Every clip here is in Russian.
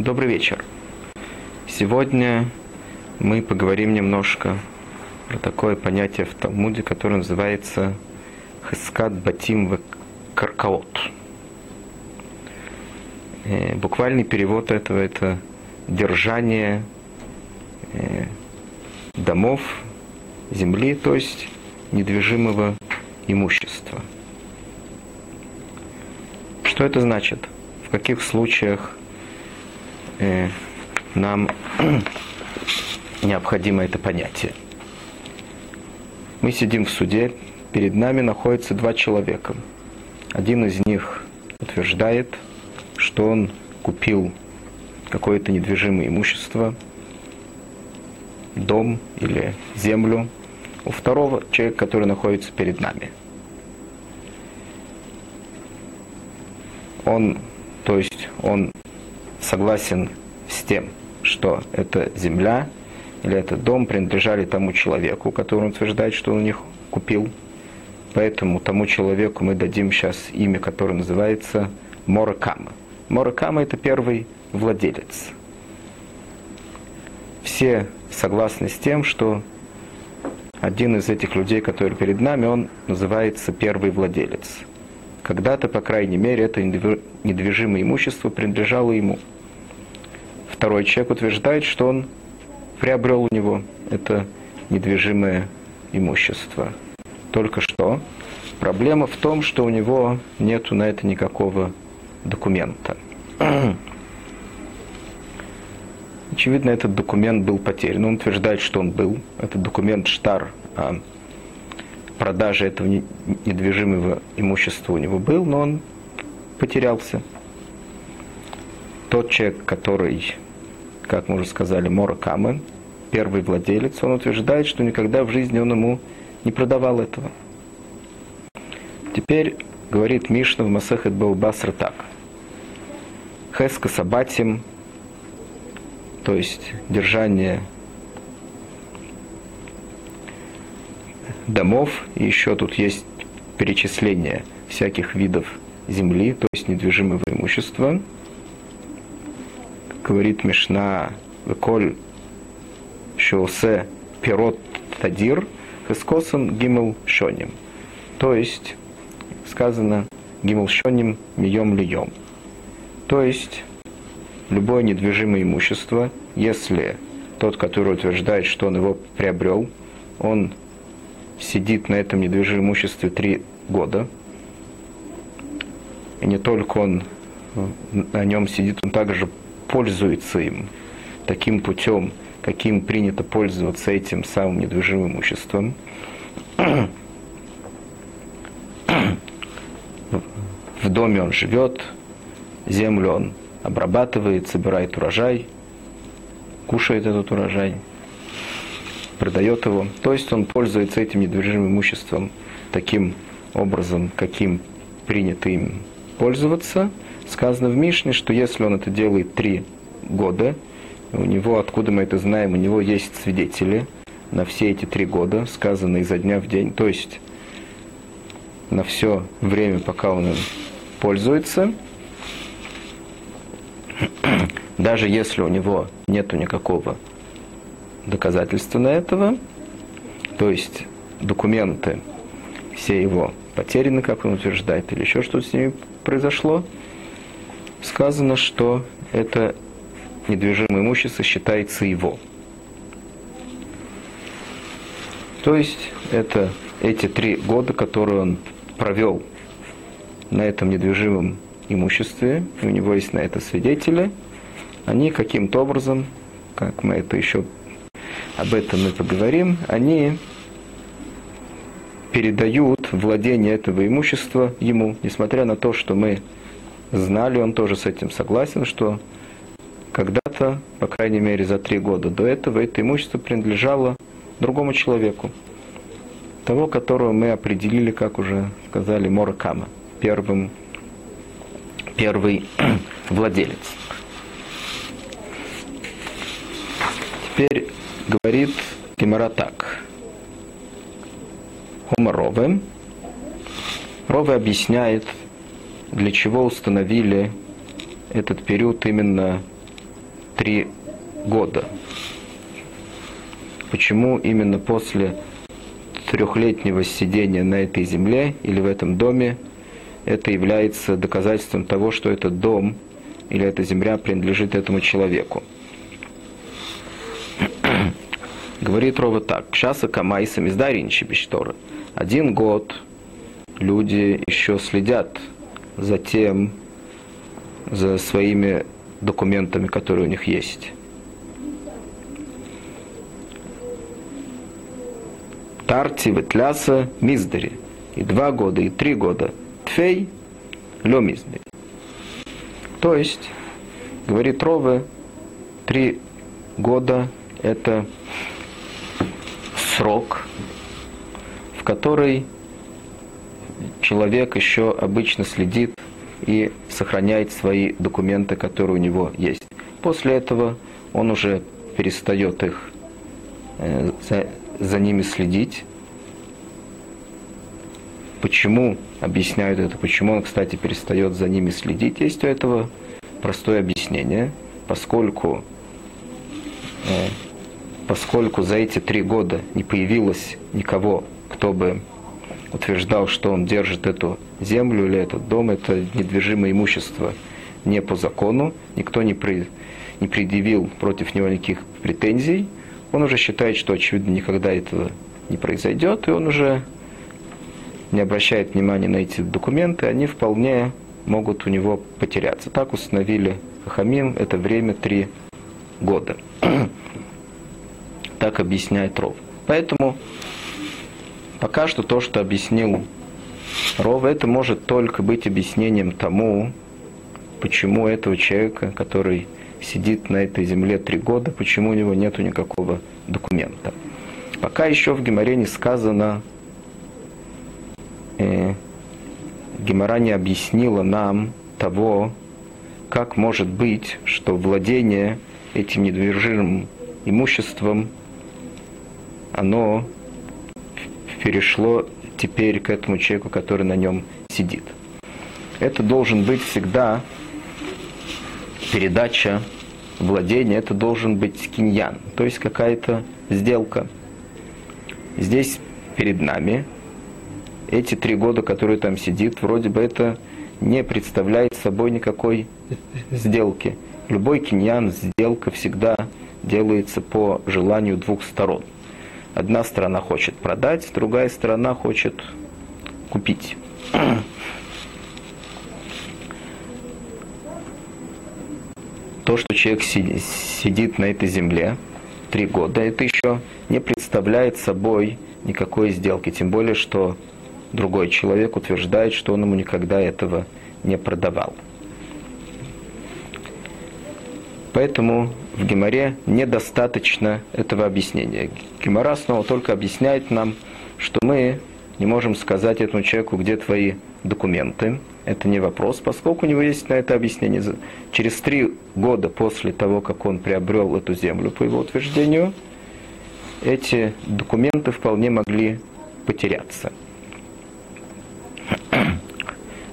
Добрый вечер. Сегодня мы поговорим немножко про такое понятие в Талмуде, которое называется Хескат Батим в Каркаот. Э, буквальный перевод этого – это держание э, домов, земли, то есть недвижимого имущества. Что это значит? В каких случаях э, нам необходимо это понятие? Мы сидим в суде, перед нами находятся два человека. Один из них утверждает, что он купил какое-то недвижимое имущество, дом или землю у второго человека, который находится перед нами. Он, то есть он согласен с тем, что эта земля или этот дом принадлежали тому человеку, который утверждает, что он их купил. Поэтому тому человеку мы дадим сейчас имя, которое называется Моракама. Моракама – это первый владелец. Все согласны с тем, что один из этих людей, который перед нами, он называется первый владелец. Когда-то, по крайней мере, это недвижимое имущество принадлежало ему. Второй человек утверждает, что он приобрел у него это недвижимое имущество. Только что проблема в том, что у него нет на это никакого документа. Очевидно, этот документ был потерян. Он утверждает, что он был. Этот документ штар о продаже этого недвижимого имущества у него был, но он потерялся. Тот человек, который, как мы уже сказали, Моракамы, первый владелец, он утверждает, что никогда в жизни он ему не продавал этого. Теперь говорит Мишна в Масахет Баубасра так. Хеска Сабатим то есть держание домов, и еще тут есть перечисление всяких видов земли, то есть недвижимого имущества. Говорит Мишна, Коль Шоусе Пирот Тадир, Хескосан Гимел Шоним. То есть сказано Гимел Шоним Мием Льем. То есть любое недвижимое имущество, если тот, который утверждает, что он его приобрел, он сидит на этом недвижимом имуществе три года, и не только он на нем сидит, он также пользуется им таким путем, каким принято пользоваться этим самым недвижимым имуществом. В доме он живет, землю он обрабатывает, собирает урожай, кушает этот урожай, продает его. То есть он пользуется этим недвижимым имуществом таким образом, каким принято им пользоваться. Сказано в Мишне, что если он это делает три года, у него, откуда мы это знаем, у него есть свидетели на все эти три года, сказано изо дня в день, то есть на все время, пока он им пользуется – даже если у него нет никакого доказательства на этого, то есть документы все его потеряны, как он утверждает, или еще что-то с ними произошло, сказано, что это недвижимое имущество считается его. То есть это эти три года, которые он провел на этом недвижимом имуществе, и у него есть на это свидетели, они каким-то образом, как мы это еще об этом мы поговорим, они передают владение этого имущества ему, несмотря на то, что мы знали, он тоже с этим согласен, что когда-то, по крайней мере за три года до этого, это имущество принадлежало другому человеку, того, которого мы определили, как уже сказали, Моракама, первым первый владелец. Теперь говорит Гемора так. Рове. Рове объясняет, для чего установили этот период именно три года. Почему именно после трехлетнего сидения на этой земле или в этом доме это является доказательством того, что этот дом или эта земля принадлежит этому человеку. Говорит Рова так. Шаса камайса миздаринчи бешторы. Один год люди еще следят за тем, за своими документами, которые у них есть. Тарти, Ветляса, Миздари. И два года, и три года. Тфей, Лё Миздари. То есть, говорит Рове, три года – это срок, в который человек еще обычно следит и сохраняет свои документы, которые у него есть. После этого он уже перестает их э, за, за ними следить. Почему объясняют это, почему он, кстати, перестает за ними следить? Есть у этого простое объяснение, поскольку, э, поскольку за эти три года не появилось никого, кто бы утверждал, что он держит эту землю или этот дом, это недвижимое имущество не по закону, никто не, при, не предъявил против него никаких претензий, он уже считает, что, очевидно, никогда этого не произойдет, и он уже не обращает внимания на эти документы, они вполне могут у него потеряться. Так установили Хахамим, это время три года. так объясняет Ров. Поэтому пока что то, что объяснил Ров, это может только быть объяснением тому, почему этого человека, который сидит на этой земле три года, почему у него нет никакого документа. Пока еще в Геморе не сказано, э, Гемора не объяснила нам того, как может быть, что владение этим недвижимым имуществом, оно перешло теперь к этому человеку, который на нем сидит. Это должен быть всегда передача владения, это должен быть киньян, то есть какая-то сделка. Здесь перед нами эти три года, которые там сидит, вроде бы это не представляет собой никакой сделки. Любой киньян, сделка всегда делается по желанию двух сторон. Одна сторона хочет продать, другая сторона хочет купить. То, что человек сидит на этой земле три года, это еще не представляет собой никакой сделки. Тем более, что другой человек утверждает, что он ему никогда этого не продавал. Поэтому в Геморе недостаточно этого объяснения. Гемора снова только объясняет нам, что мы не можем сказать этому человеку, где твои документы. Это не вопрос, поскольку у него есть на это объяснение. Через три года после того, как он приобрел эту землю, по его утверждению, эти документы вполне могли потеряться.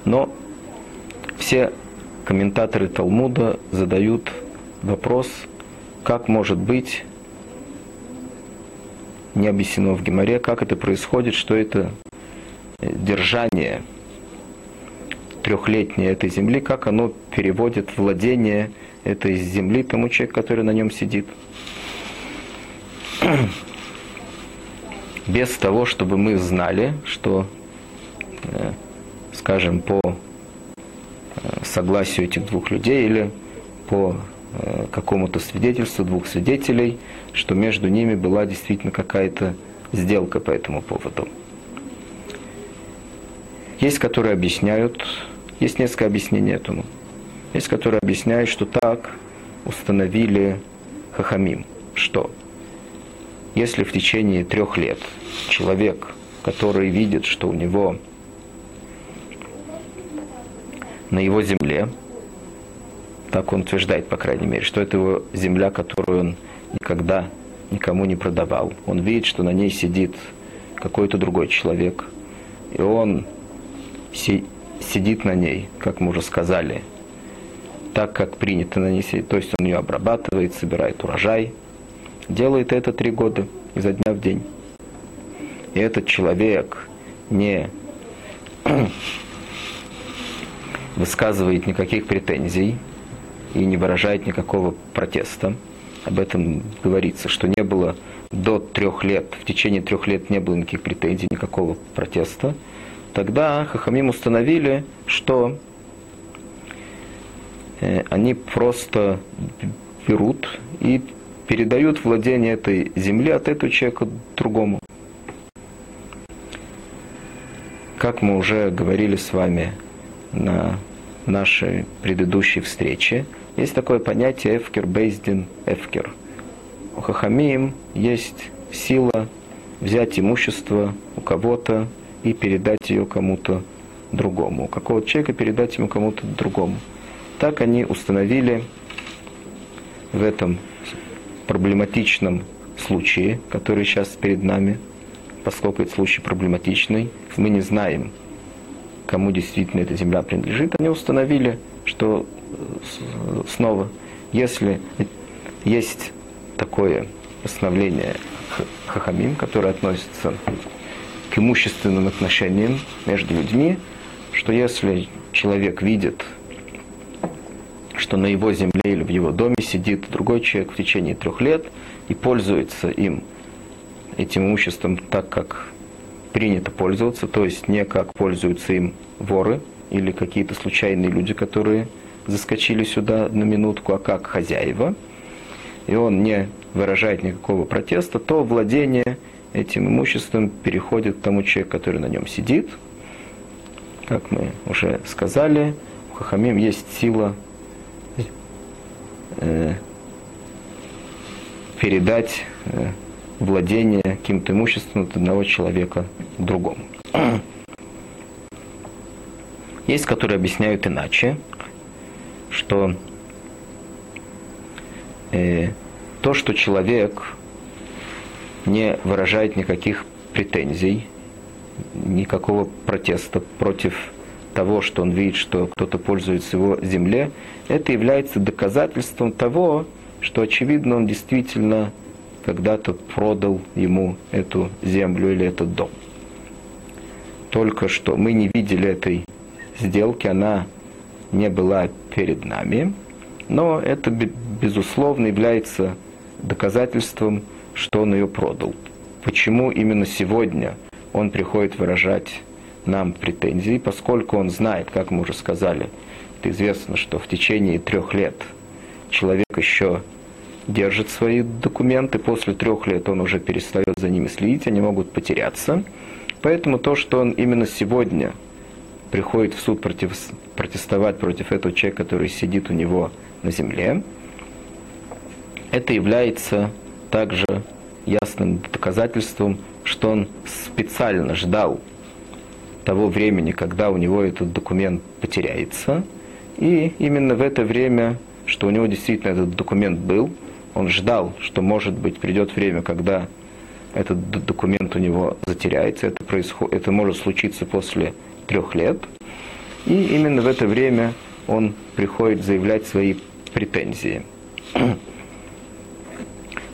Но все комментаторы Талмуда задают вопрос, как может быть не объяснено в Геморе, как это происходит, что это держание трехлетнее этой земли, как оно переводит владение этой земли тому человеку, который на нем сидит. Без того, чтобы мы знали, что Э, скажем, по э, согласию этих двух людей или по э, какому-то свидетельству двух свидетелей, что между ними была действительно какая-то сделка по этому поводу. Есть, которые объясняют, есть несколько объяснений этому. Есть, которые объясняют, что так установили Хахамим, что если в течение трех лет человек, который видит, что у него на его земле, так он утверждает, по крайней мере, что это его земля, которую он никогда никому не продавал. Он видит, что на ней сидит какой-то другой человек, и он си- сидит на ней, как мы уже сказали, так, как принято на ней сидеть. То есть он ее обрабатывает, собирает урожай. Делает это три года, изо дня в день. И этот человек не высказывает никаких претензий и не выражает никакого протеста. Об этом говорится, что не было до трех лет, в течение трех лет не было никаких претензий, никакого протеста. Тогда Хахамим установили, что Э, они просто берут и передают владение этой земли от этого человека другому. Как мы уже говорили с вами на нашей предыдущей встрече, есть такое понятие эфкер бейздин эфкер. У хахамим есть сила взять имущество у кого-то и передать ее кому-то другому. У какого-то человека передать ему кому-то другому. Так они установили в этом проблематичном случае, который сейчас перед нами, поскольку этот случай проблематичный, мы не знаем, кому действительно эта земля принадлежит, они установили, что снова, если есть такое постановление Хахамим, которое относится к имущественным отношениям между людьми, что если человек видит что на его земле или в его доме сидит другой человек в течение трех лет и пользуется им, этим имуществом так, как принято пользоваться, то есть не как пользуются им воры или какие-то случайные люди, которые заскочили сюда на минутку, а как хозяева, и он не выражает никакого протеста, то владение этим имуществом переходит к тому человеку, который на нем сидит. Как мы уже сказали, у Хахамим есть сила э, передать э, владение каким-то имуществом от одного человека другому. Есть, которые объясняют иначе, что э, то, что человек не выражает никаких претензий, никакого протеста против того, что он видит, что кто-то пользуется его земле, это является доказательством того, что, очевидно, он действительно когда-то продал ему эту землю или этот дом. Только что мы не видели этой сделки, она не была перед нами, но это, безусловно, является доказательством, что он ее продал. Почему именно сегодня он приходит выражать нам претензий, поскольку он знает, как мы уже сказали, это известно, что в течение трех лет человек еще держит свои документы, после трех лет он уже перестает за ними следить, они могут потеряться. Поэтому то, что он именно сегодня приходит в суд против, протестовать против этого человека, который сидит у него на земле, это является также ясным доказательством, что он специально ждал того времени, когда у него этот документ потеряется. И именно в это время, что у него действительно этот документ был, он ждал, что, может быть, придет время, когда этот документ у него затеряется. Это, происход... это может случиться после трех лет. И именно в это время он приходит заявлять свои претензии.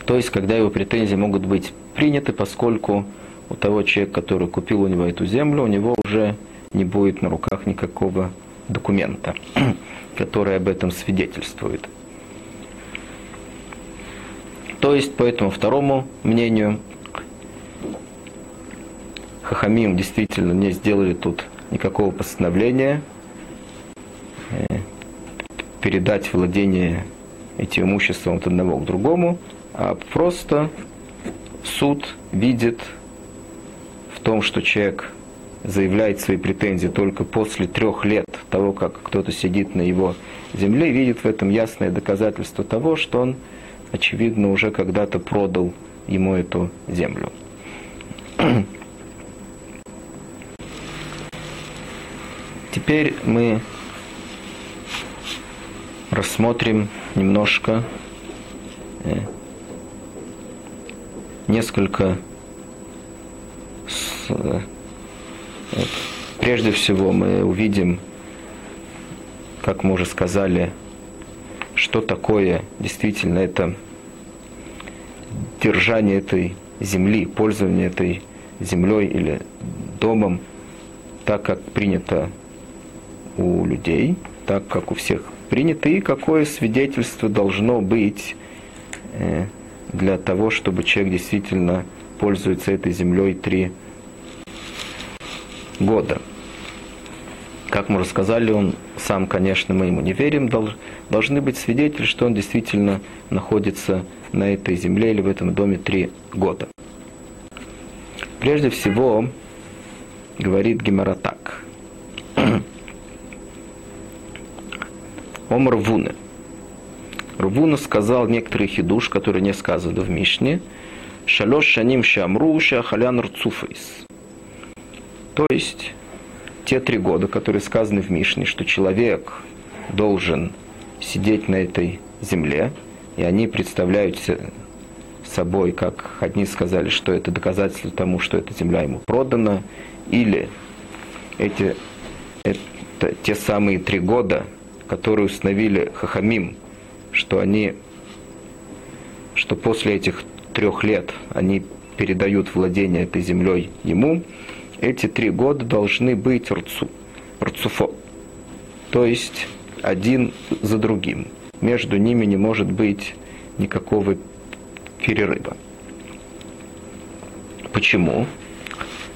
То есть, когда его претензии могут быть приняты, поскольку у того человека, который купил у него эту землю, у него уже не будет на руках никакого документа, который об этом свидетельствует. То есть, по этому второму мнению, Хахамим действительно не сделали тут никакого постановления э, передать владение этим имуществом от одного к другому, а просто суд видит том, что человек заявляет свои претензии только после трех лет того, как кто-то сидит на его земле, видит в этом ясное доказательство того, что он, очевидно, уже когда-то продал ему эту землю. Теперь мы рассмотрим немножко э, несколько Э, прежде всего мы увидим, как мы уже сказали, что такое действительно это держание этой земли, пользование этой землей или домом, так как принято у людей, так как у всех принято, и какое свидетельство должно быть э, для того, чтобы человек действительно пользуется этой землей три года. Как мы рассказали, он сам, конечно, мы ему не верим, должны быть свидетели, что он действительно находится на этой земле или в этом доме три года. Прежде всего, говорит Гемора так. Ом Рвуна. Рвуна сказал некоторые хидуш, которые не сказаны в Мишне. Шалош шаним шамру шахалян рцуфейс. То есть, те три года, которые сказаны в Мишне, что человек должен сидеть на этой земле, и они представляют собой, как одни сказали, что это доказательство тому, что эта земля ему продана, или эти, это те самые три года, которые установили Хахамим, что они, что после этих трех лет они передают владение этой землей ему, эти три года должны быть рцу, рцуфо, то есть один за другим. Между ними не может быть никакого перерыва. Почему?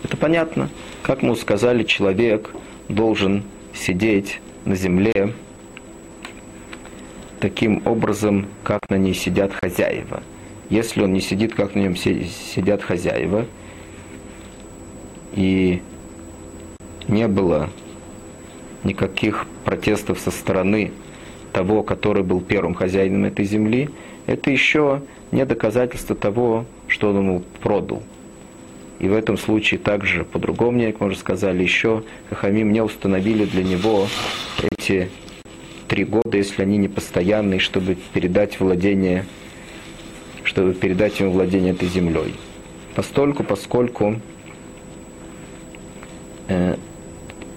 Это понятно. Как мы сказали, человек должен сидеть на земле таким образом, как на ней сидят хозяева. Если он не сидит, как на нем сидят хозяева, и не было никаких протестов со стороны того, который был первым хозяином этой земли, это еще не доказательство того, что он ему продал. И в этом случае также, по-другому, как мы уже сказали, еще Хахамим не установили для него эти три года, если они не постоянные, чтобы передать владение, чтобы передать ему владение этой землей. Постольку, поскольку э,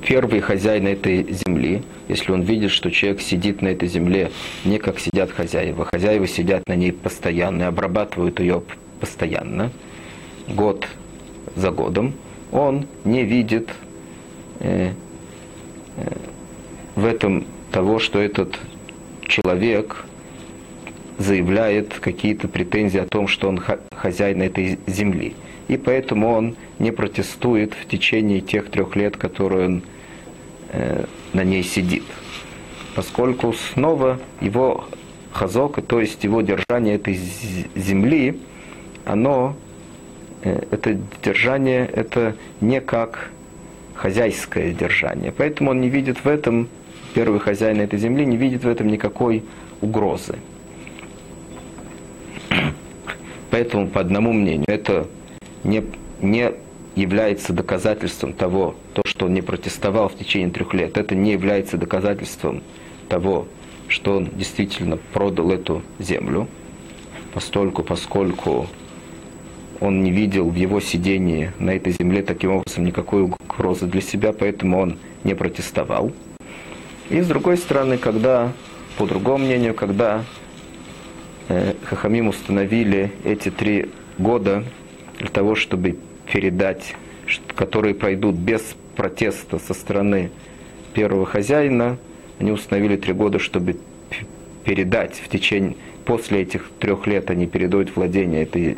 первый хозяин этой земли, если он видит, что человек сидит на этой земле не как сидят хозяева, хозяева сидят на ней постоянно обрабатывают ее постоянно, год за годом, он не видит э, э, в этом того, что этот человек заявляет какие-то претензии о том, что он хозяин этой земли. И поэтому он не протестует в течение тех трех лет, которые он э, на ней сидит. Поскольку снова его хазок, то есть его держание этой земли, оно, э, это держание, это не как хозяйское держание. Поэтому он не видит в этом, первый хозяин этой земли не видит в этом никакой угрозы. Поэтому, по одному мнению, это не, не является доказательством того, то, что он не протестовал в течение трех лет, это не является доказательством того, что он действительно продал эту землю, постольку, поскольку он не видел в его сидении на этой земле таким образом никакой угрозы для себя, поэтому он не протестовал. И с другой стороны, когда, по другому мнению, когда э, Хахамим установили эти три года для того, чтобы передать, которые пройдут без протеста со стороны первого хозяина, они установили три года, чтобы передать в течение, после этих трех лет они передают владение этой,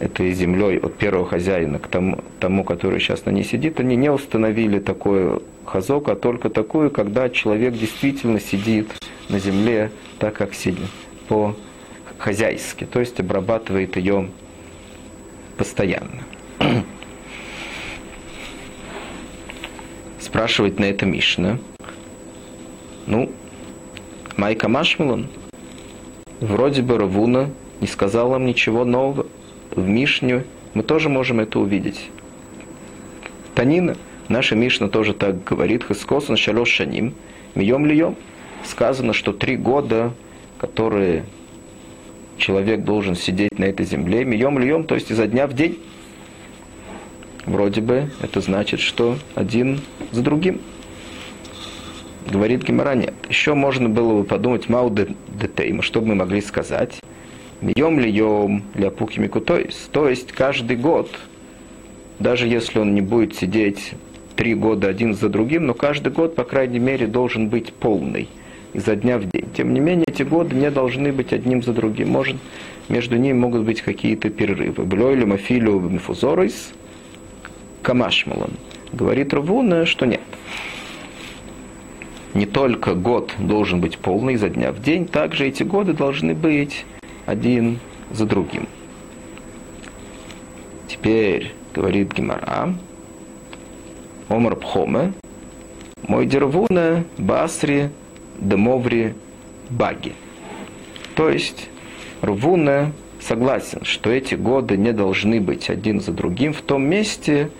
этой землей от первого хозяина к тому, тому, который сейчас на ней сидит, они не установили такой хазок, а только такую, когда человек действительно сидит на земле так, как сидит, по-хозяйски, то есть обрабатывает ее постоянно. Спрашивает на это Мишна. Ну, Майка Машмилан, вроде бы Равуна не сказал нам ничего нового. В Мишне мы тоже можем это увидеть. Танина, наша Мишна тоже так говорит, Хискосан Шалош Шаним, Мием Льем. Сказано, что три года, которые человек должен сидеть на этой земле, мием льем, то есть изо дня в день. Вроде бы это значит, что один за другим. Говорит Гимара, нет. Еще можно было бы подумать, мау детейма, что бы мы могли сказать. Мьем ли йом ляпуки микутойс. То есть каждый год, даже если он не будет сидеть три года один за другим, но каждый год, по крайней мере, должен быть полный изо дня в день. Тем не менее, эти годы не должны быть одним за другим. Может, между ними могут быть какие-то перерывы. Блойлю мафилю мифузорис камашмалан. Говорит Равуна, что нет. Не только год должен быть полный изо дня в день, также эти годы должны быть один за другим. Теперь говорит Гимара, Омар Пхоме, мой дервуна Басри Демоври Баги. То есть Рвуна согласен, что эти годы не должны быть один за другим в том месте,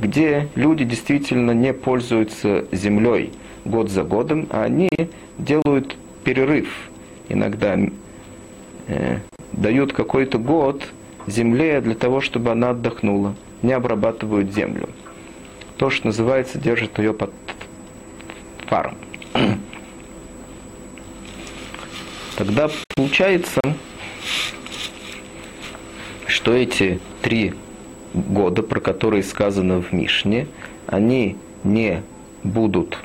где люди действительно не пользуются землей год за годом, а они делают перерыв. Иногда э, дают какой-то год земле для того, чтобы она отдохнула, не обрабатывают землю. То, что называется, держит ее под фаром. Тогда получается, что эти три года, про которые сказано в Мишне, они не будут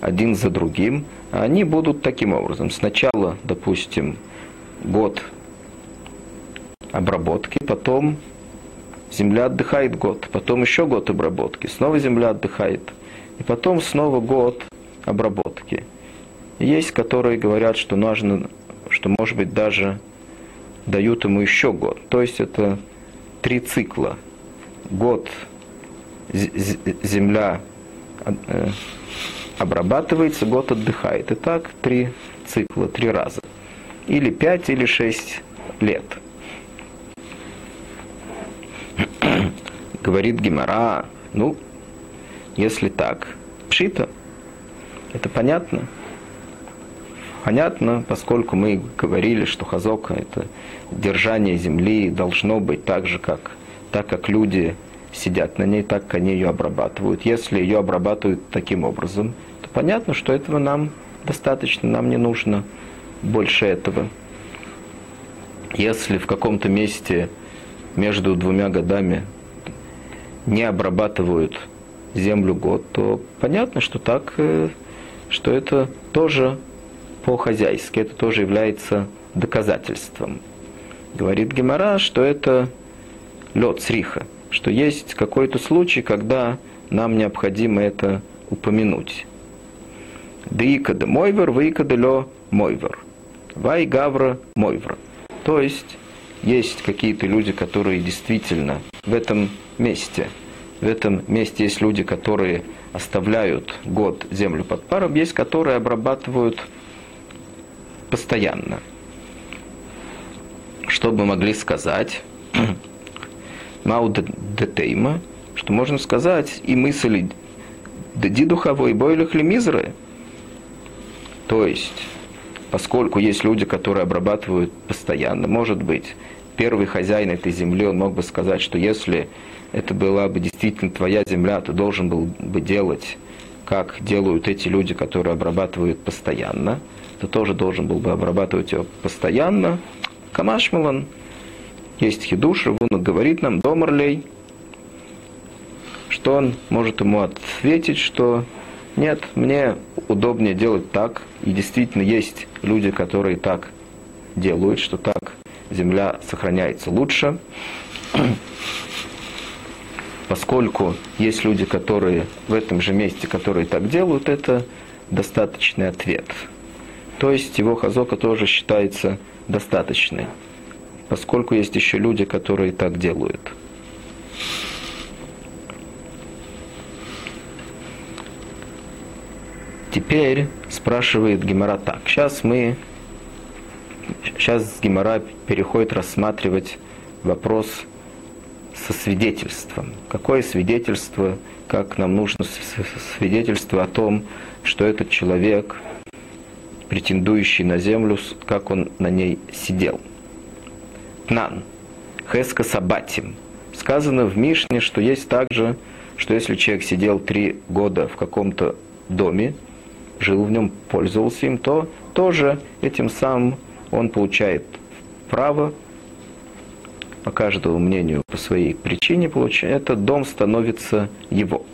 один за другим, а они будут таким образом. Сначала, допустим, год обработки, потом земля отдыхает год, потом еще год обработки, снова земля отдыхает, и потом снова год обработки. Есть, которые говорят, что нужно, что может быть даже дают ему еще год. То есть это три цикла. Год земля э, обрабатывается, год отдыхает. И так три цикла, три раза. Или пять, или шесть лет. Говорит Гимара, ну, если так, пшита, это понятно. Понятно, поскольку мы говорили, что хазока – это держание земли должно быть так же, как, так как люди сидят на ней, так как они ее обрабатывают. Если ее обрабатывают таким образом, то понятно, что этого нам достаточно, нам не нужно больше этого. Если в каком-то месте между двумя годами не обрабатывают землю год, то понятно, что так, э, что это тоже по-хозяйски. Это тоже является доказательством. Говорит Гемора, что это лед сриха, что есть какой-то случай, когда нам необходимо это упомянуть. Дыикада мойвер, выикада лё мойвер. Вай гавра мойвер. То есть есть какие-то люди, которые действительно в этом месте, в этом месте есть люди, которые оставляют год землю под паром, есть, которые обрабатывают постоянно. Что бы могли сказать? Мау детейма, что можно сказать и мысли ди духовой бойлих мизры. То есть, поскольку есть люди, которые обрабатывают постоянно, может быть, первый хозяин этой земли, он мог бы сказать, что если это была бы действительно твоя земля, ты должен был бы делать, как делают эти люди, которые обрабатывают постоянно ты тоже должен был бы обрабатывать ее постоянно. Камашмалан, есть хидуш, Равуна говорит нам, домарлей, что он может ему ответить, что нет, мне удобнее делать так, и действительно есть люди, которые так делают, что так земля сохраняется лучше. Поскольку есть люди, которые в этом же месте, которые так делают, это достаточный ответ. То есть его хазока тоже считается достаточной, поскольку есть еще люди, которые так делают. Теперь спрашивает Гемора так. Сейчас мы, сейчас Гемора переходит рассматривать вопрос со свидетельством. Какое свидетельство, как нам нужно свидетельство о том, что этот человек – претендующий на землю, как он на ней сидел. Нан. Хеска Сабатим. Сказано в Мишне, что есть также, что если человек сидел три года в каком-то доме, жил в нем, пользовался им, то тоже этим самым он получает право по каждому мнению, по своей причине, получает, этот дом становится его.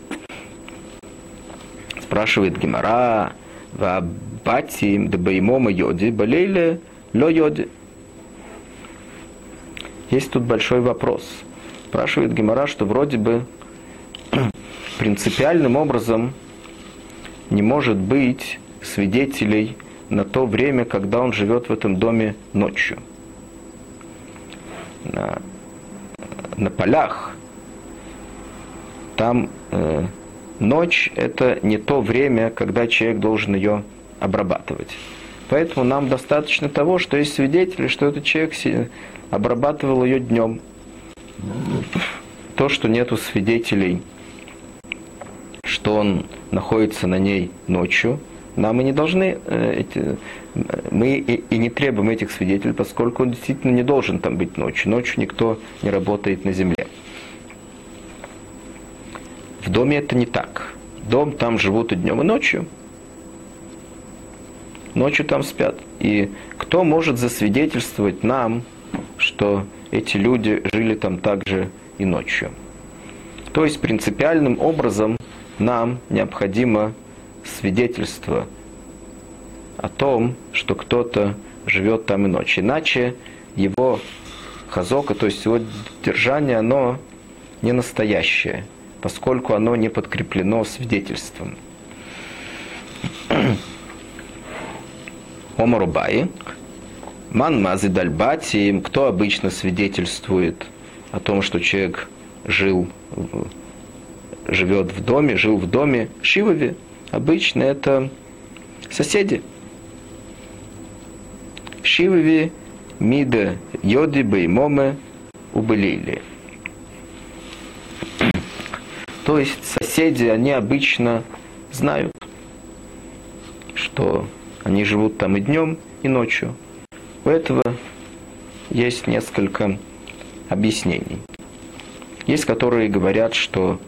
Спрашивает Гимара, Вабатим дебаймома йоди, болели ло йоди. Есть тут большой вопрос. Спрашивает Гимара, что вроде бы принципиальным образом не может быть свидетелей на то время, когда он живет в этом доме ночью. На, на полях там э, ночь это не то время, когда человек должен ее обрабатывать. Поэтому нам достаточно того, что есть свидетели, что этот человек обрабатывал ее днем. То, что нету свидетелей, что он находится на ней ночью, нам и не должны, э, эти, мы и, и не требуем этих свидетелей, поскольку он действительно не должен там быть ночью. Ночью никто не работает на земле. В доме это не так. Дом там живут и днем, и ночью. Ночью там спят. И кто может засвидетельствовать нам, что эти люди жили там также и ночью? То есть принципиальным образом нам необходимо свидетельство о том, что кто-то живет там и ночью. Иначе его хазока, то есть его держание, оно не настоящее, поскольку оно не подкреплено свидетельством. Омарубай, Ман Мази Дальбати, кто обычно свидетельствует о том, что человек жил, живет в доме, жил в доме Шивове, обычно это соседи. Шивове, Мида, Йоди, Беймоме, Убылили. То есть соседи, они обычно знают, что они живут там и днем, и ночью. У этого есть несколько объяснений. Есть, которые говорят, что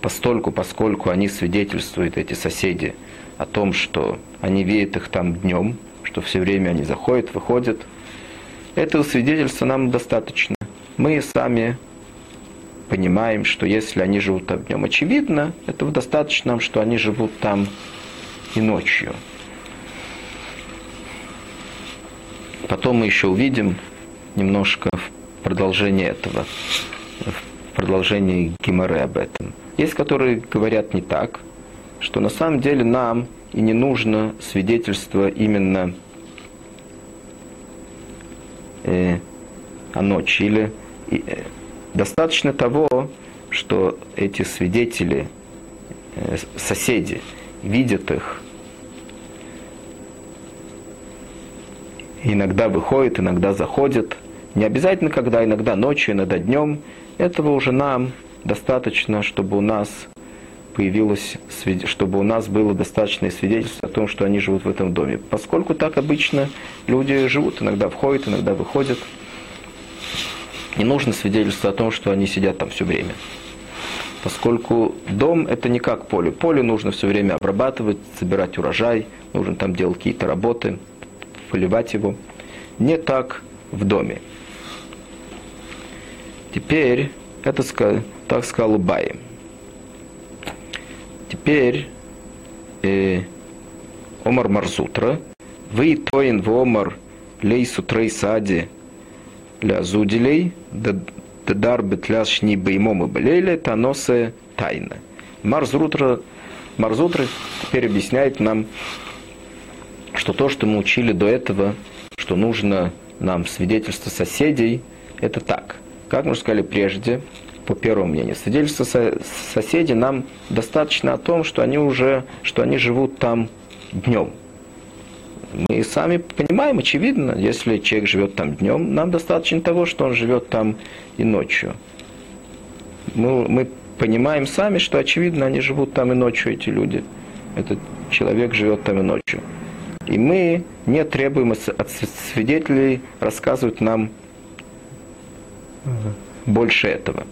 постольку, поскольку они свидетельствуют, эти соседи, о том, что они видят их там днем, что все время они заходят, выходят, этого свидетельства нам достаточно. Мы сами понимаем, что если они живут там днем, очевидно, этого достаточно, что они живут там и ночью. Потом мы еще увидим немножко в продолжении этого, в продолжении Гимары об этом. Есть, которые говорят не так, что на самом деле нам и не нужно свидетельство именно э, о ночи. Или э, достаточно того, что эти свидетели, э, соседи, видят их иногда выходит, иногда заходит. Не обязательно, когда иногда ночью, иногда днем. Этого уже нам достаточно, чтобы у нас появилось, чтобы у нас было достаточное свидетельство о том, что они живут в этом доме. Поскольку так обычно люди живут, иногда входят, иногда выходят. Не нужно свидетельство о том, что они сидят там все время. Поскольку дом это не как поле. Поле нужно все время обрабатывать, собирать урожай, нужно там делать какие-то работы поливать его. Не так в доме. Теперь, это так сказал Убай. Теперь э, Омар Марзутра, вы тоин в Омар лейсу трей сади ля зуделей, дар бетляс шни беймом и болели, таносе тайна. Марзутра, Марзутра теперь объясняет нам что то, что мы учили до этого, что нужно нам свидетельство соседей, это так. Как мы уже сказали прежде, по первому мнению, свидетельство со соседей нам достаточно о том, что они уже, что они живут там днем. Мы сами понимаем, очевидно, если человек живет там днем, нам достаточно того, что он живет там и ночью. Мы, мы понимаем сами, что очевидно, они живут там и ночью, эти люди. Этот человек живет там и ночью. И мы не требуем от свидетелей рассказывать нам больше этого.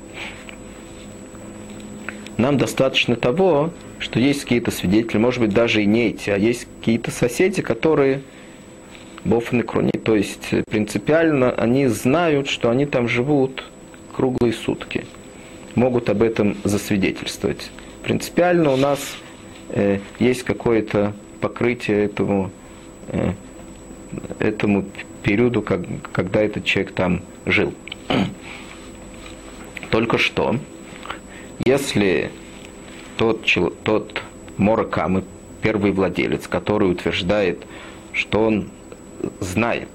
нам достаточно того, что есть какие-то свидетели, может быть, даже и не эти, а есть какие-то соседи, которые бофны крони, то есть принципиально они знают, что они там живут круглые сутки, могут об этом засвидетельствовать. Принципиально у нас э, есть какое-то покрытие этому, э, этому периоду, как, когда этот человек там жил. Только что, если тот, тот Моракамы, первый владелец, который утверждает, что он знает,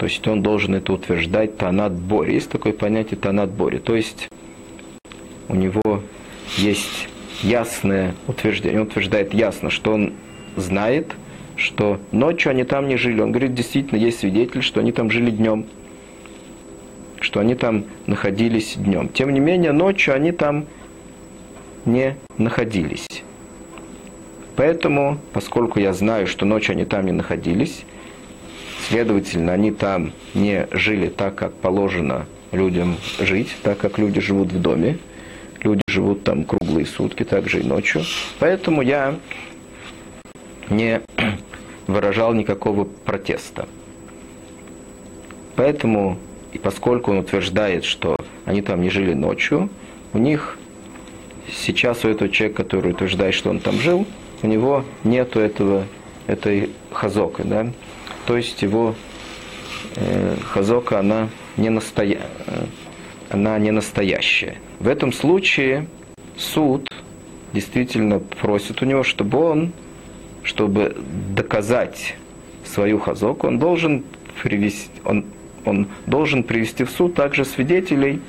то есть он должен это утверждать Танат Боре. Есть такое понятие Танат Боре. То есть у него есть ясное утверждение. Он утверждает ясно, что он знает, что ночью они там не жили. Он говорит, действительно, есть свидетель, что они там жили днем что они там находились днем. Тем не менее, ночью они там не находились. Поэтому, поскольку я знаю, что ночью они там не находились, следовательно, они там не жили так, как положено людям жить, так как люди живут в доме, люди живут там круглые сутки, также и ночью. Поэтому я не выражал никакого протеста. Поэтому и поскольку он утверждает, что они там не жили ночью, у них сейчас у этого человека, который утверждает, что он там жил, у него нету этого, этой хазока, да? То есть его э, хазока, она не, настоя... она не настоящая. В этом случае суд действительно просит у него, чтобы он, чтобы доказать свою хазоку, он должен привести, он он должен привести в суд также свидетелей,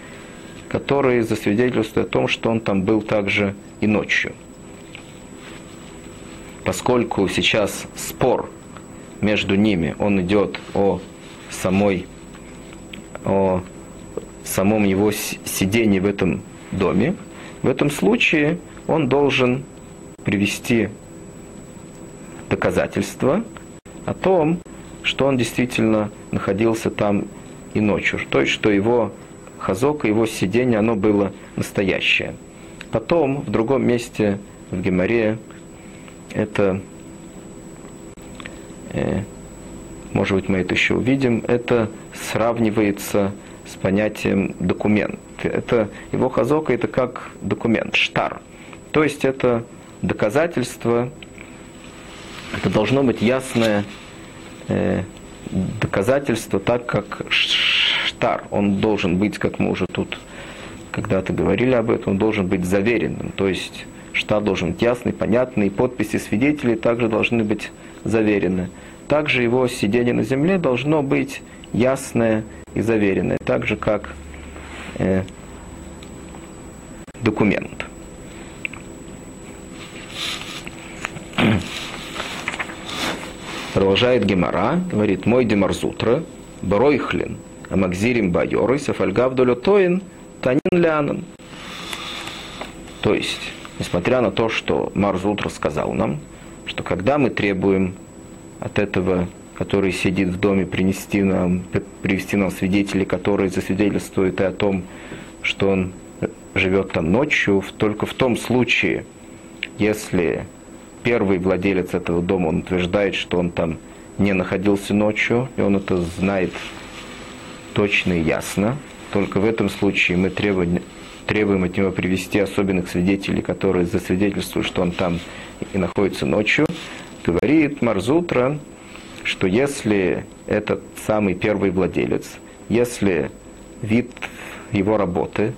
которые засвидетельствуют о том, что он там был также и ночью. Поскольку сейчас спор между ними, он идет о самой, о самом его сидении в этом доме, в этом случае он должен привести доказательства о том, что он действительно находился там и ночью. То есть, что его хазок, его сидение, оно было настоящее. Потом, в другом месте, в Геморе, это, э, может быть, мы это еще увидим, это сравнивается с понятием документ. Это, его хазока это как документ, штар. То есть это доказательство, это должно быть ясное э, доказательство, так как штар, он должен быть, как мы уже тут когда-то говорили об этом, он должен быть заверенным. То есть штар должен быть ясный, понятный, подписи свидетелей также должны быть заверены. Также его сидение на земле должно быть ясное и заверенное, так же как э, документ. Продолжает Гемара, говорит, мой демарзутра, бройхлин, амакзирим байоры, сафальгав долютоин, танин лянан. То есть, несмотря на то, что Марзутра сказал нам, что когда мы требуем от этого, который сидит в доме, принести нам, привести нам свидетелей, которые засвидетельствуют и о том, что он живет там ночью, только в том случае, если первый владелец этого дома, он утверждает, что он там не находился ночью, и он это знает точно и ясно. Только в этом случае мы требуем, требуем от него привести особенных свидетелей, которые засвидетельствуют, что он там и находится ночью. Говорит Марзутра, что если этот самый первый владелец, если вид его работы,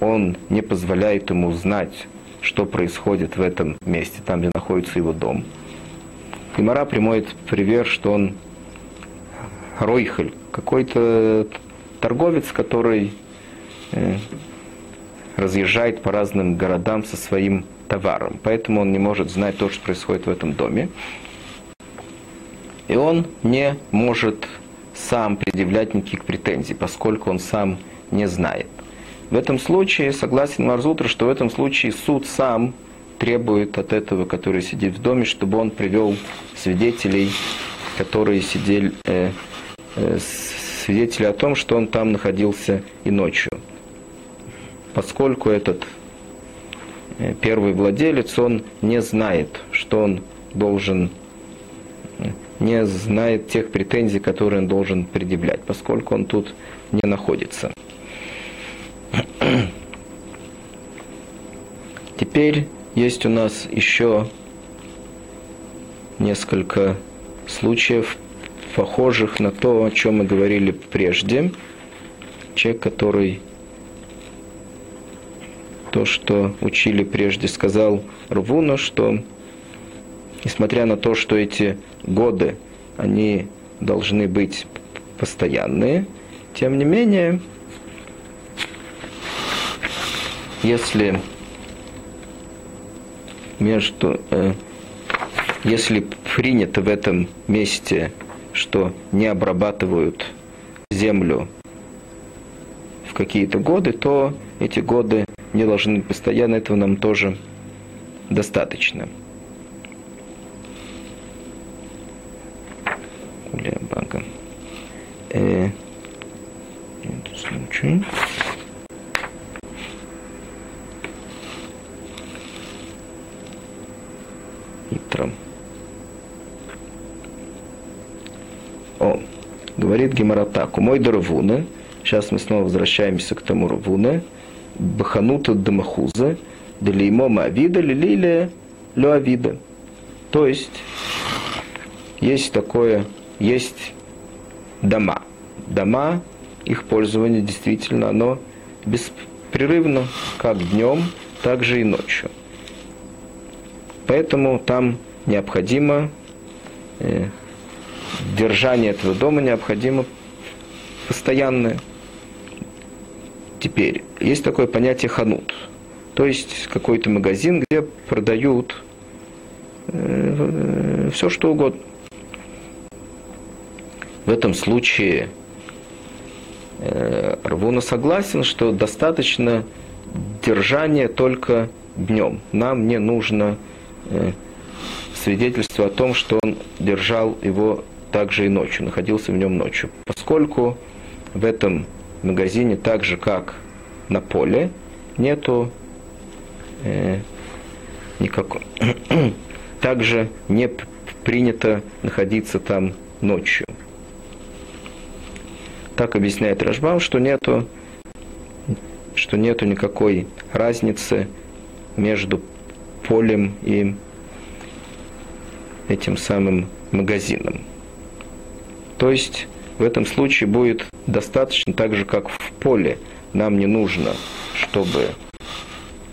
он не позволяет ему знать что происходит в этом месте, там, где находится его дом. Гимара примет пример, что он Ройхель, какой-то торговец, который э, разъезжает по разным городам со своим товаром. Поэтому он не может знать то, что происходит в этом доме. И он не может сам предъявлять никаких претензий, поскольку он сам не знает. В этом случае согласен Марзутра, что в этом случае суд сам требует от этого, который сидит в доме, чтобы он привел свидетелей, которые сидели, э, э, свидетели о том, что он там находился и ночью. Поскольку этот э, первый владелец, он не знает, что он должен, не знает тех претензий, которые он должен предъявлять, поскольку он тут не находится. Теперь есть у нас еще несколько случаев, похожих на то, о чем мы говорили прежде. Человек, который то, что учили прежде, сказал Рвуна, что несмотря на то, что эти годы, они должны быть постоянные, тем не менее, если между, э, если принято в этом месте, что не обрабатывают землю в какие-то годы, то эти годы не должны быть постоянно, этого нам тоже достаточно. Банка. Э, случай. Итром. О, говорит Гемаратаку, мой Дарвуна, сейчас мы снова возвращаемся к тому Равуна, Баханута Дамахуза, Делеймо Маавида, Лилилия Люавида. То есть, есть такое, есть дома. Дома, их пользование действительно, оно беспрерывно, как днем, так же и ночью. Поэтому там необходимо э, держание этого дома необходимо постоянное. Теперь, есть такое понятие ханут, то есть какой-то магазин, где продают э, все что угодно. В этом случае э, Рвуна согласен, что достаточно держания только днем. Нам не нужно э, свидетельство о том, что он держал его также и ночью, находился в нем ночью. Поскольку в этом магазине так же, как на поле, нету э, никакого. Также не принято находиться там ночью. Так объясняет Рашбам, что нету, что нету никакой разницы между полем и этим самым магазином. То есть в этом случае будет достаточно так же, как в поле. Нам не нужно, чтобы,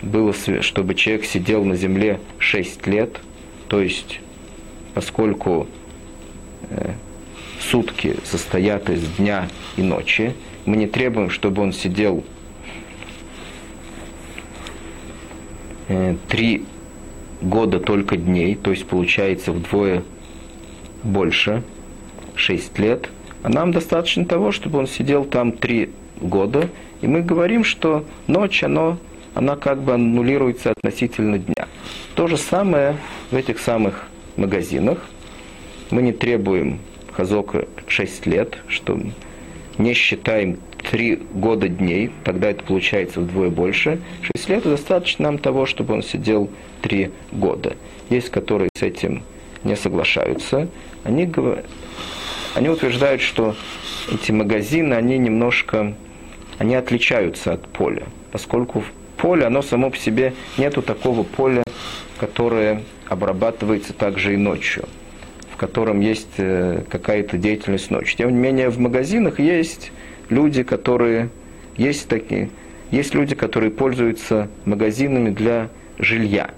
было, чтобы человек сидел на земле 6 лет, то есть поскольку э, сутки состоят из дня и ночи, мы не требуем, чтобы он сидел э, три года только дней, то есть получается вдвое больше, 6 лет, а нам достаточно того, чтобы он сидел там 3 года, и мы говорим, что ночь, оно, она как бы аннулируется относительно дня. То же самое в этих самых магазинах. Мы не требуем хазока 6 лет, что не считаем 3 года дней, тогда это получается вдвое больше. 6 лет достаточно нам того, чтобы он сидел 3 года. Есть, которые с этим не соглашаются. Они говорят, они утверждают, что эти магазины, они немножко, они отличаются от поля, поскольку поле, оно само по себе, нету такого поля, которое обрабатывается также и ночью, в котором есть э, какая-то деятельность ночью. Тем не менее, в магазинах есть люди, которые, есть такие, есть люди, которые пользуются магазинами для жилья.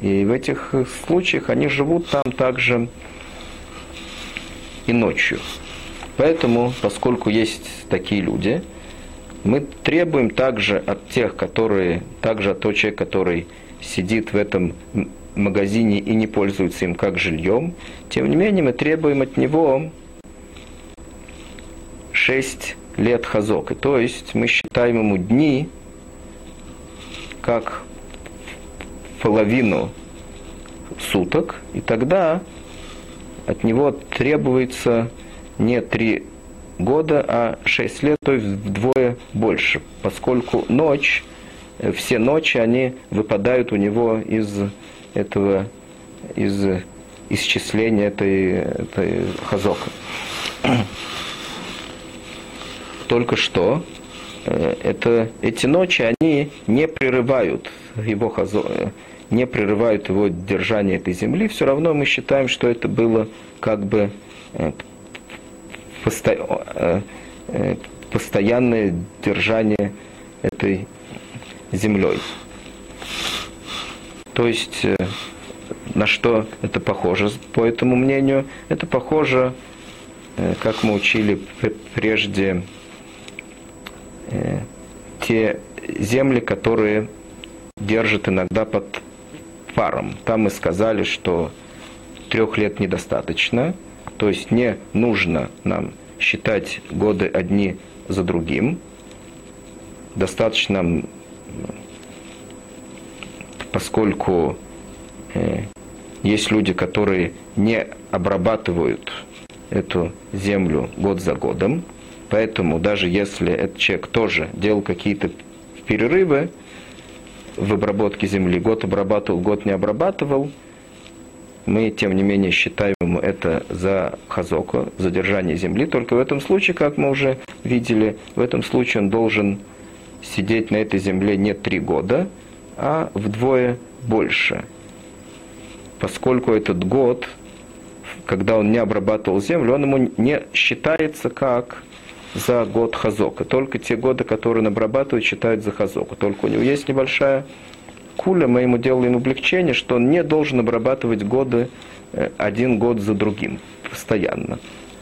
И в этих случаях они живут там также и ночью. Поэтому, поскольку есть такие люди, мы требуем также от тех, которые, также от того человека, который сидит в этом магазине и не пользуется им как жильем, тем не менее мы требуем от него 6 лет хазок. И то есть мы считаем ему дни как половину суток, и тогда от него требуется не три года, а шесть лет, то есть вдвое больше, поскольку ночь э, все ночи, они выпадают у него из этого, из исчисления этой, этой хазока. Только что э, это, эти ночи, они не прерывают его хазо, не прерывают его держание этой земли, все равно мы считаем, что это было как бы посто, постоянное держание этой землей. То есть, э, на что это похоже, по этому мнению? Это похоже, э, как мы учили прежде, э, те земли, которые держат иногда под паром. Там мы сказали, что трех лет недостаточно, то есть не нужно нам считать годы одни за другим. Достаточно, поскольку э, есть люди, которые не обрабатывают эту землю год за годом, поэтому даже если этот человек тоже делал какие-то перерывы в обработке земли, год обрабатывал, год не обрабатывал, мы, тем не менее, считаем это за хазоку, задержание земли. Только в этом случае, как мы уже видели, в этом случае он должен сидеть на этой земле не три года, а вдвое больше. Поскольку этот год, когда он не обрабатывал землю, он ему не считается как за год хазока. Только те годы, которые он обрабатывает, считают за хазоку. Только у него есть небольшая куля, мы ему делаем облегчение, что он не должен обрабатывать годы э, один год за другим постоянно.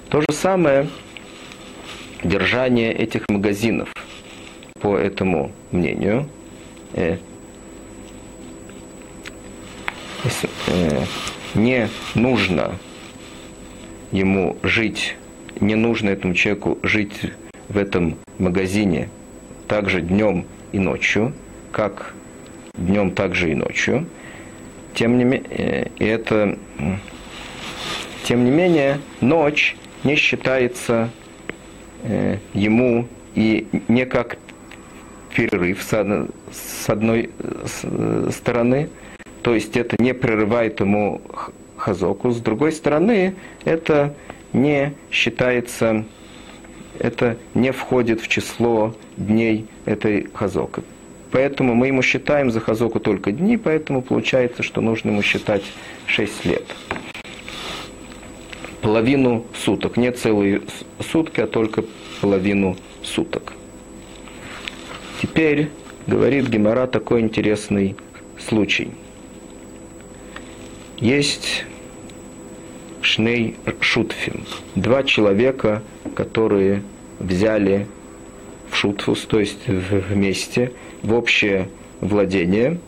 То же самое держание этих магазинов, по этому мнению, э, э, не нужно ему жить, не нужно этому человеку жить в этом магазине также днем и ночью, как днем также и ночью. Тем не, менее, это, тем не менее, ночь не считается э, ему и не как перерыв с, одной стороны, то есть это не прерывает ему хазоку, с другой стороны, это не считается, это не входит в число дней этой хазока. Поэтому мы ему считаем за хазоку только дни, поэтому получается, что нужно ему считать 6 лет. Половину суток, не целые сутки, а только половину суток. Теперь говорит Гемора такой интересный случай. Есть Шней Шутфим. Два человека, которые взяли в шутфус, то есть вместе, в общее владение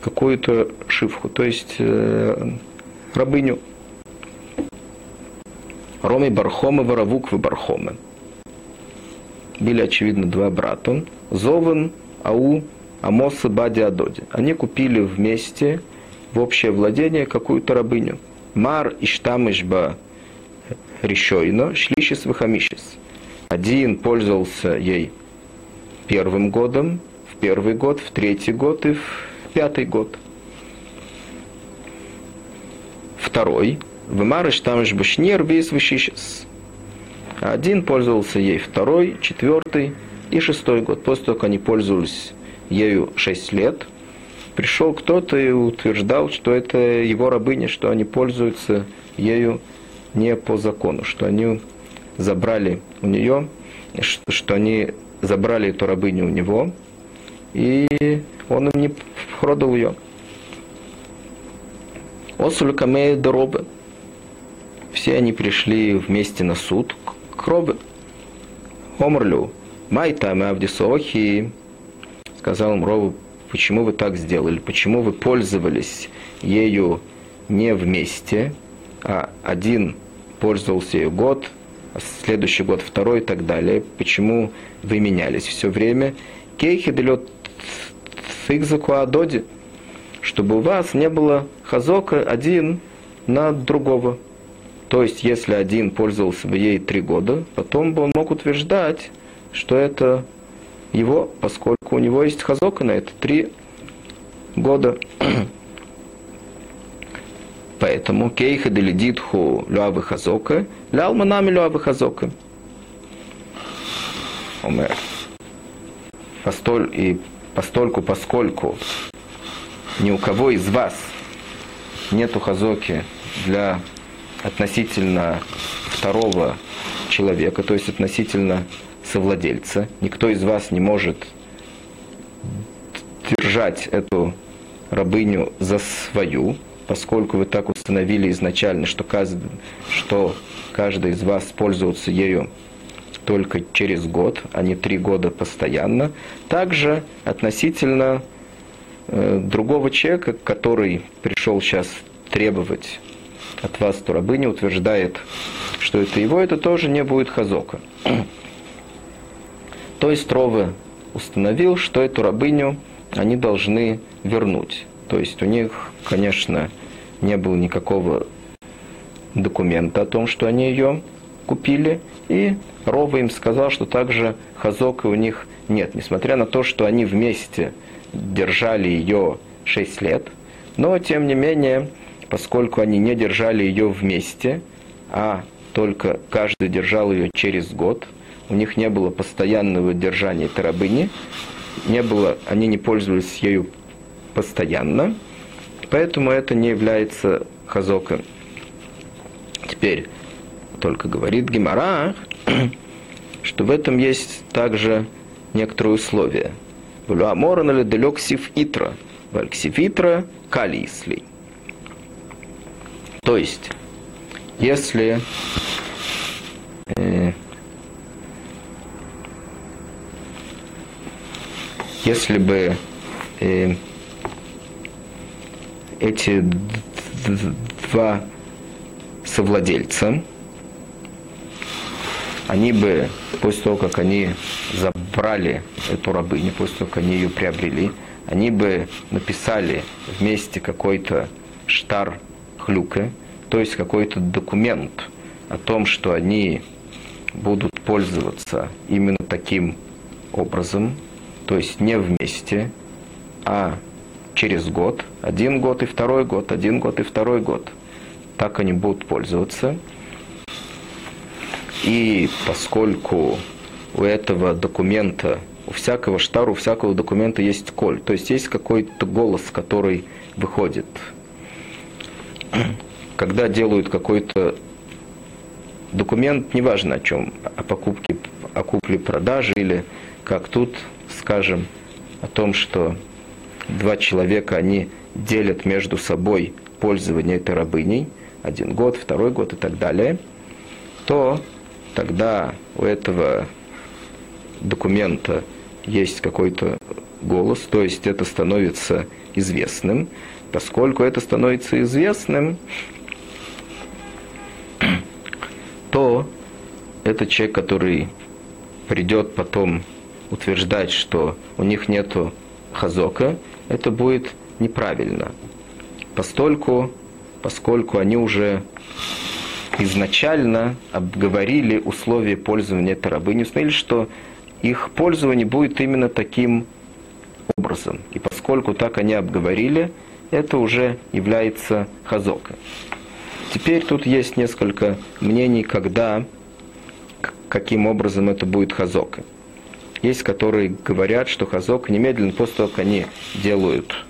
какую-то шивху, то есть э, рабыню. Роми Бархома, Воровук в Бархома. Были, очевидно, два брата. Зован, Ау, Амоса, Бади, Адоди. Они купили вместе в общее владение какую-то рабыню. Мар, Иштам, Ишба, Ришойно, Шлишис, Вахамишис. Один пользовался ей первым годом, в первый год, в третий год и в пятый год. Второй. В же бушнер весь вышищес. Один пользовался ей второй, четвертый и шестой год. После того, как они пользовались ею шесть лет, пришел кто-то и утверждал, что это его рабыня, что они пользуются ею не по закону, что они забрали у нее, что они забрали эту рабыню у него, и он им не продал ее. Осуль камея доробы. Все они пришли вместе на суд к Робе. Омрлю, майта авдисохи, сказал им Робу, почему вы так сделали, почему вы пользовались ею не вместе, а один пользовался ее год, следующий год второй и так далее. Почему вы менялись все время? Кейхи делет фигзаку адоди, чтобы у вас не было хазока один на другого. То есть, если один пользовался бы ей три года, потом бы он мог утверждать, что это его, поскольку у него есть хазока на это три года. Поэтому кейха делидитху люавы хазока, лялма нами люавы хазока. Омер. Постоль, и постольку, поскольку ни у кого из вас нету хазоки для относительно второго человека, то есть относительно совладельца. Никто из вас не может держать эту рабыню за свою, поскольку вы так установили изначально, что каждый, что каждый из вас пользуется ею только через год, а не три года постоянно. Также относительно э, другого человека, который пришел сейчас требовать от вас эту рабыню, утверждает, что это его, это тоже не будет хазока. То есть Ровы установил, что эту рабыню они должны вернуть. То есть у них, конечно, не было никакого документа о том, что они ее купили, и Рова им сказал, что также хазока у них нет, несмотря на то, что они вместе держали ее 6 лет, но тем не менее, поскольку они не держали ее вместе, а только каждый держал ее через год, у них не было постоянного держания этой рабыни, не было, они не пользовались ею постоянно, поэтому это не является хазоком. Теперь только говорит Гимара, что в этом есть также некоторые условия. Аморан или далек сиф итра, вальксиф итра калисли. То есть, если э, если бы э, эти два совладельца, они бы, после того, как они забрали эту рабыню, после того, как они ее приобрели, они бы написали вместе какой-то штар хлюка, то есть какой-то документ о том, что они будут пользоваться именно таким образом, то есть не вместе, а через год, один год и второй год, один год и второй год. Так они будут пользоваться. И поскольку у этого документа, у всякого штара, у всякого документа есть коль, то есть есть какой-то голос, который выходит. Когда делают какой-то документ, неважно о чем, о покупке, о купле-продаже или как тут скажем, о том, что два человека, они делят между собой пользование этой рабыней, один год, второй год и так далее, то тогда у этого документа есть какой-то голос, то есть это становится известным. Поскольку это становится известным, то этот человек, который придет потом утверждать, что у них нет хазока, это будет неправильно. Постольку, поскольку они уже изначально обговорили условия пользования этой рабыней, установили, что их пользование будет именно таким образом. И поскольку так они обговорили, это уже является хазока. Теперь тут есть несколько мнений, когда, каким образом это будет хазока. Есть, которые говорят, что хазок немедленно после того, как они делают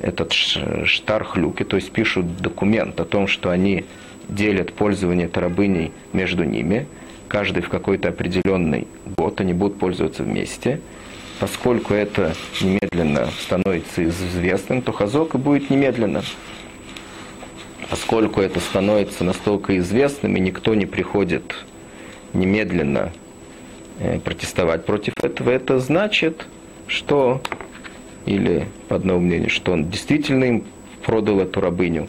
этот штархлюки, то есть пишут документ о том, что они делят пользование тарабыней между ними, каждый в какой-то определенный год они будут пользоваться вместе. Поскольку это немедленно становится известным, то хазока будет немедленно. Поскольку это становится настолько известным, и никто не приходит немедленно протестовать против этого, это значит, что, или по одному мнению, что он действительно им продал эту рабыню,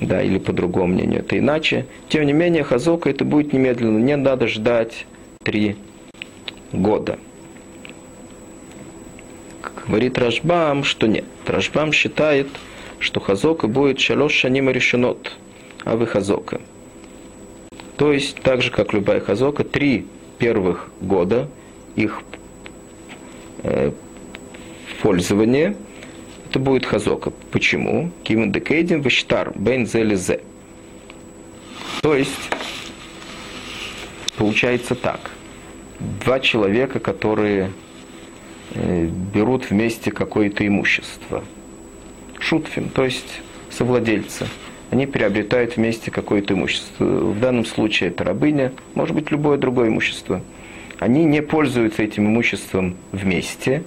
да, или по другому мнению, это иначе. Тем не менее, Хазока это будет немедленно, не надо ждать три года. Говорит Рашбам, что нет. Рашбам считает, что Хазока будет шалош шанима решенот, а вы Хазока. То есть, так же, как любая Хазока, три первых года их э, пользование, это будет хазока. Почему? Кимен декейдим вештар бен зелезе. То есть, получается так. Два человека, которые э, берут вместе какое-то имущество. Шутфим, то есть совладельцы. Они приобретают вместе какое-то имущество. В данном случае это рабыня, может быть любое другое имущество. Они не пользуются этим имуществом вместе,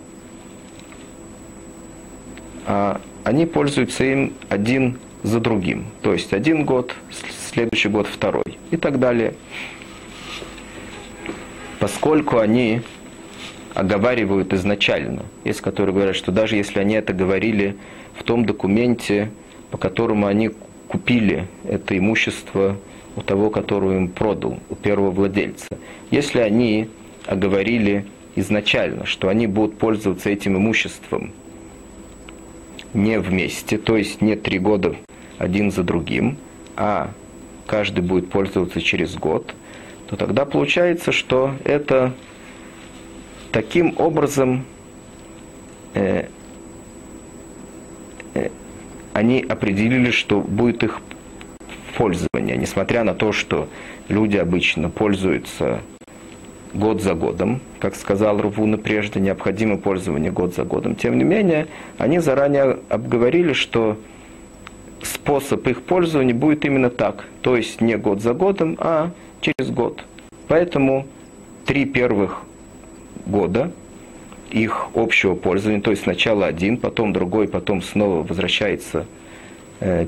а они пользуются им один за другим. То есть один год, следующий год второй и так далее. Поскольку они оговаривают изначально, есть которые говорят, что даже если они это говорили в том документе, по которому они купили это имущество у того, которого им продал, у первого владельца. Если они оговорили изначально, что они будут пользоваться этим имуществом не вместе, то есть не три года один за другим, а каждый будет пользоваться через год, то тогда получается, что это таким образом э, они определили, что будет их пользование, несмотря на то, что люди обычно пользуются год за годом, как сказал Рувуна прежде, необходимо пользование год за годом. Тем не менее, они заранее обговорили, что способ их пользования будет именно так, то есть не год за годом, а через год. Поэтому три первых года их общего пользования, то есть сначала один, потом другой, потом снова возвращается э,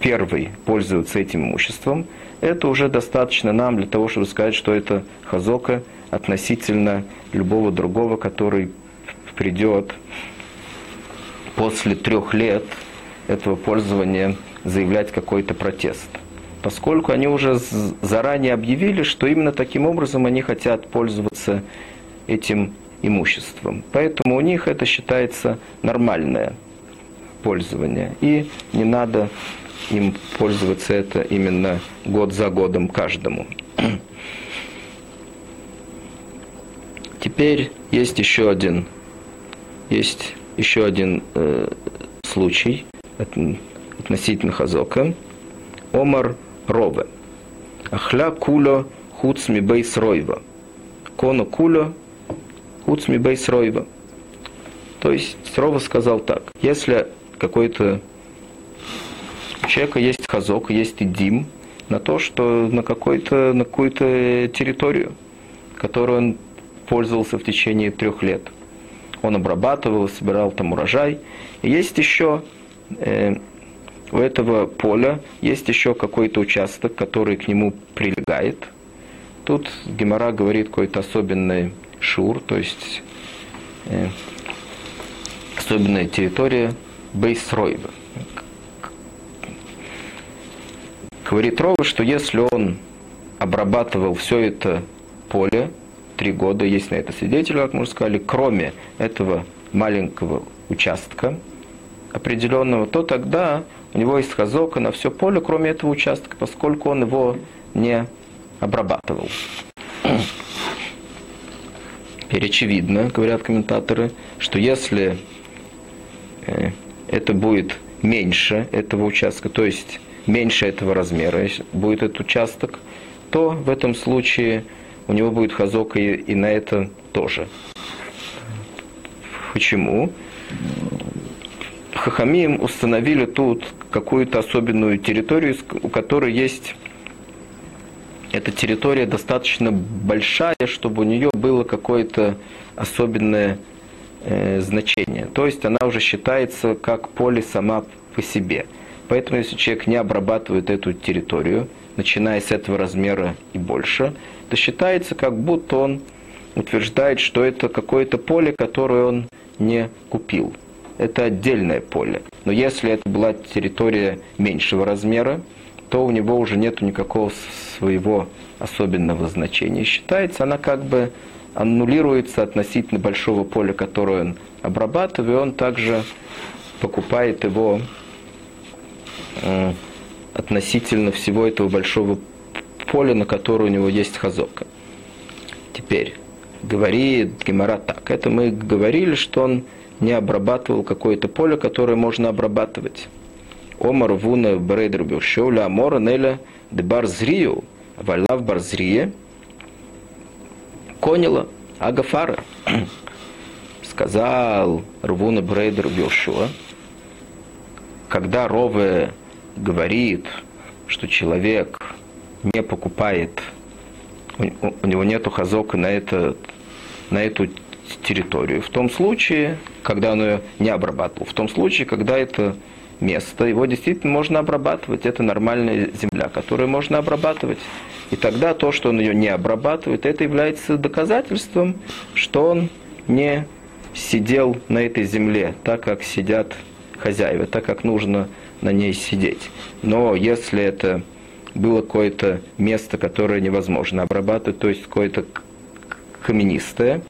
первый, пользуется этим имуществом, это уже достаточно нам для того, чтобы сказать, что это хазока относительно любого другого, который придет после трех лет этого пользования заявлять какой-то протест. Поскольку они уже заранее объявили, что именно таким образом они хотят пользоваться этим имуществом. Поэтому у них это считается нормальное пользование. И не надо им пользоваться это именно год за годом каждому. Теперь есть еще один, есть еще один э, случай относительно Хазока. Омар Рове. Ахля куло хуцми бейс ройва. Коно куло хуцми бейс ройва. То есть Рова сказал так, если какой-то у человека есть хазок, есть и дим на то, что на, какой-то, на какую-то территорию, которую он пользовался в течение трех лет. Он обрабатывал, собирал там урожай. И есть еще э, у этого поля есть еще какой-то участок, который к нему прилегает. Тут Гемора говорит какой-то особенный шур, то есть э, особенная территория Бейсройва. Говорит Рова, что если он обрабатывал все это поле, три года, есть на это свидетели, как мы уже сказали, кроме этого маленького участка определенного, то тогда у него есть хазока на все поле, кроме этого участка, поскольку он его не обрабатывал. Теперь очевидно, говорят комментаторы, что если э, это будет меньше этого участка, то есть меньше этого размера будет этот участок, то в этом случае у него будет хазок и, и на это тоже. Почему? Хахамим установили тут какую-то особенную территорию, у которой есть эта территория достаточно большая, чтобы у нее было какое-то особенное э, значение. То есть она уже считается как поле сама по себе. Поэтому если человек не обрабатывает эту территорию, начиная с этого размера и больше, то считается, как будто он утверждает, что это какое-то поле, которое он не купил. Это отдельное поле. Но если это была территория меньшего размера, то у него уже нет никакого своего особенного значения. считается, она как бы аннулируется относительно большого поля, которое он обрабатывает, и он также покупает его Э, относительно всего этого большого поля, на которое у него есть хазока. Теперь, говорит Гемора так. Это мы говорили, что он не обрабатывал какое-то поле, которое можно обрабатывать. Омар вуна брейдер бюшоля амора неля де барзрию, валав барзрие, конила агафара. Сказал Рвуна Брейдер Йошуа, когда Рове говорит, что человек не покупает, у, него нет хазока на, это, на эту территорию, в том случае, когда он ее не обрабатывал, в том случае, когда это место, его действительно можно обрабатывать, это нормальная земля, которую можно обрабатывать. И тогда то, что он ее не обрабатывает, это является доказательством, что он не сидел на этой земле так, как сидят хозяева, так, как нужно на ней сидеть. Но если это было какое-то место, которое невозможно обрабатывать, то есть какое-то каменистое,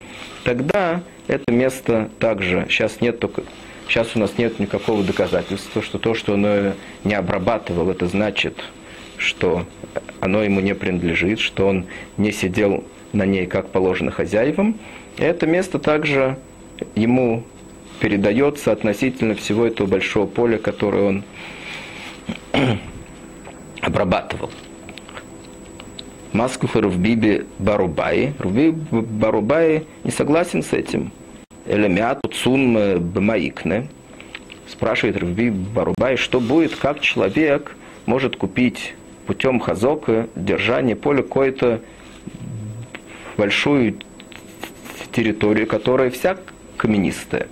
тогда это место также, сейчас нет только, сейчас у нас нет никакого доказательства, что то, что оно не обрабатывал, это значит, что оно ему не принадлежит, что он не сидел на ней, как положено хозяевам. И это место также ему передается относительно всего этого большого поля, которое он обрабатывал. Маскуха Рувбиби Барубай. Рувби Барубай не согласен с этим. Элемиату Цун Бмаикне. Спрашивает Рувби Барубай, что будет, как человек может купить путем хазока держание поля какую-то большую территорию, которая вся каменистая.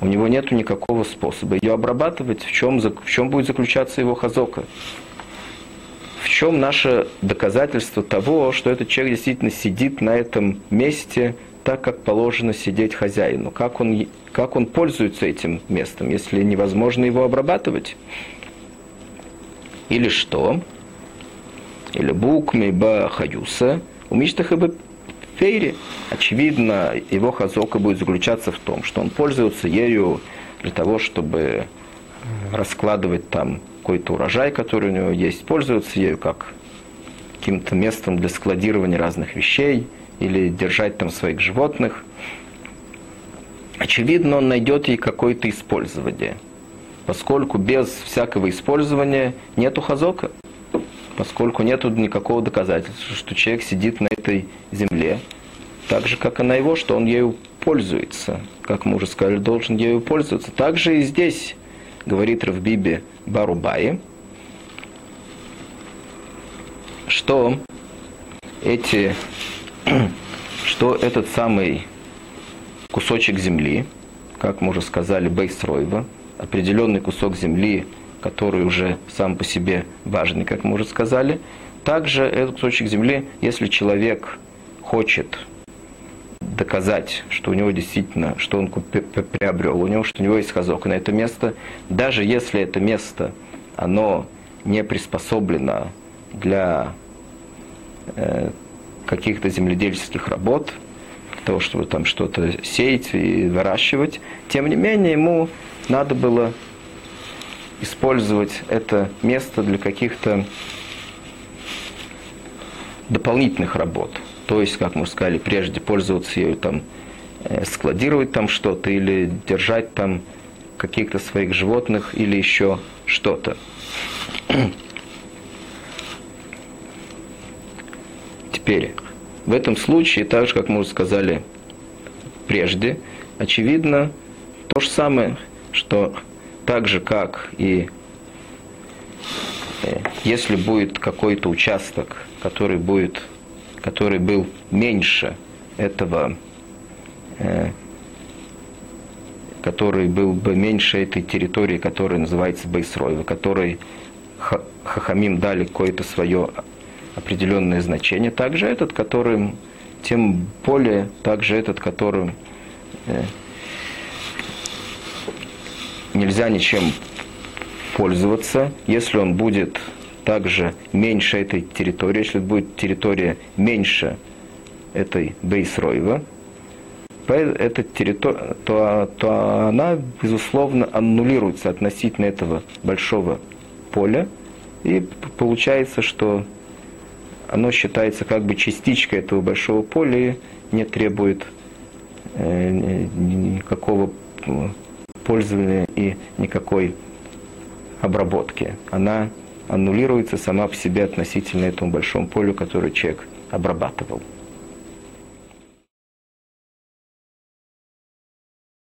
У него нет никакого способа ее обрабатывать, в чем, в чем будет заключаться его хазока. В чем наше доказательство того, что этот человек действительно сидит на этом месте так, как положено сидеть хозяину? Как он, как он пользуется этим местом, если невозможно его обрабатывать? Или что? Или букми ба хаюса, умиштаха бы фейре. Очевидно, его хазока будет заключаться в том, что он пользуется ею для того, чтобы раскладывать там какой-то урожай, который у него есть, пользуется ею как каким-то местом для складирования разных вещей или держать там своих животных. Очевидно, он найдет ей какое-то использование – поскольку без всякого использования нету хазока, поскольку нету никакого доказательства, что человек сидит на этой земле, так же, как и на его, что он ею пользуется, как мы уже сказали, должен ею пользоваться. Также и здесь, говорит Равбиби Барубаи, что эти, что этот самый кусочек земли, как мы уже сказали, Бейсройва, определенный кусок земли, который уже сам по себе важный, как мы уже сказали. Также этот кусочек земли, если человек хочет доказать, что у него действительно, что он приобрел, у него, что у него есть хазок на это место, даже если это место, оно не приспособлено для э, каких-то земледельческих работ, того, чтобы там что-то сеять и выращивать, тем не менее ему надо было использовать это место для каких-то дополнительных работ. То есть, как мы сказали, прежде пользоваться ею, там, э, складировать там что-то или держать там каких-то своих животных или еще что-то. Теперь, в этом случае, так же, как мы уже сказали прежде, очевидно, то же самое – что так же, как и э, если будет какой-то участок, который будет, который был меньше этого, э, который был бы меньше этой территории, которая называется Бейсрой, в которой Хахамим дали какое-то свое определенное значение, также этот, которым, тем более также этот, которым э, нельзя ничем пользоваться, если он будет также меньше этой территории, если будет территория меньше этой бейсройва, эта территория, то, то она, безусловно, аннулируется относительно этого большого поля, и получается, что оно считается как бы частичкой этого большого поля, не требует э, никакого пользования и никакой обработки. Она аннулируется сама по себе относительно этому большому полю, которое человек обрабатывал.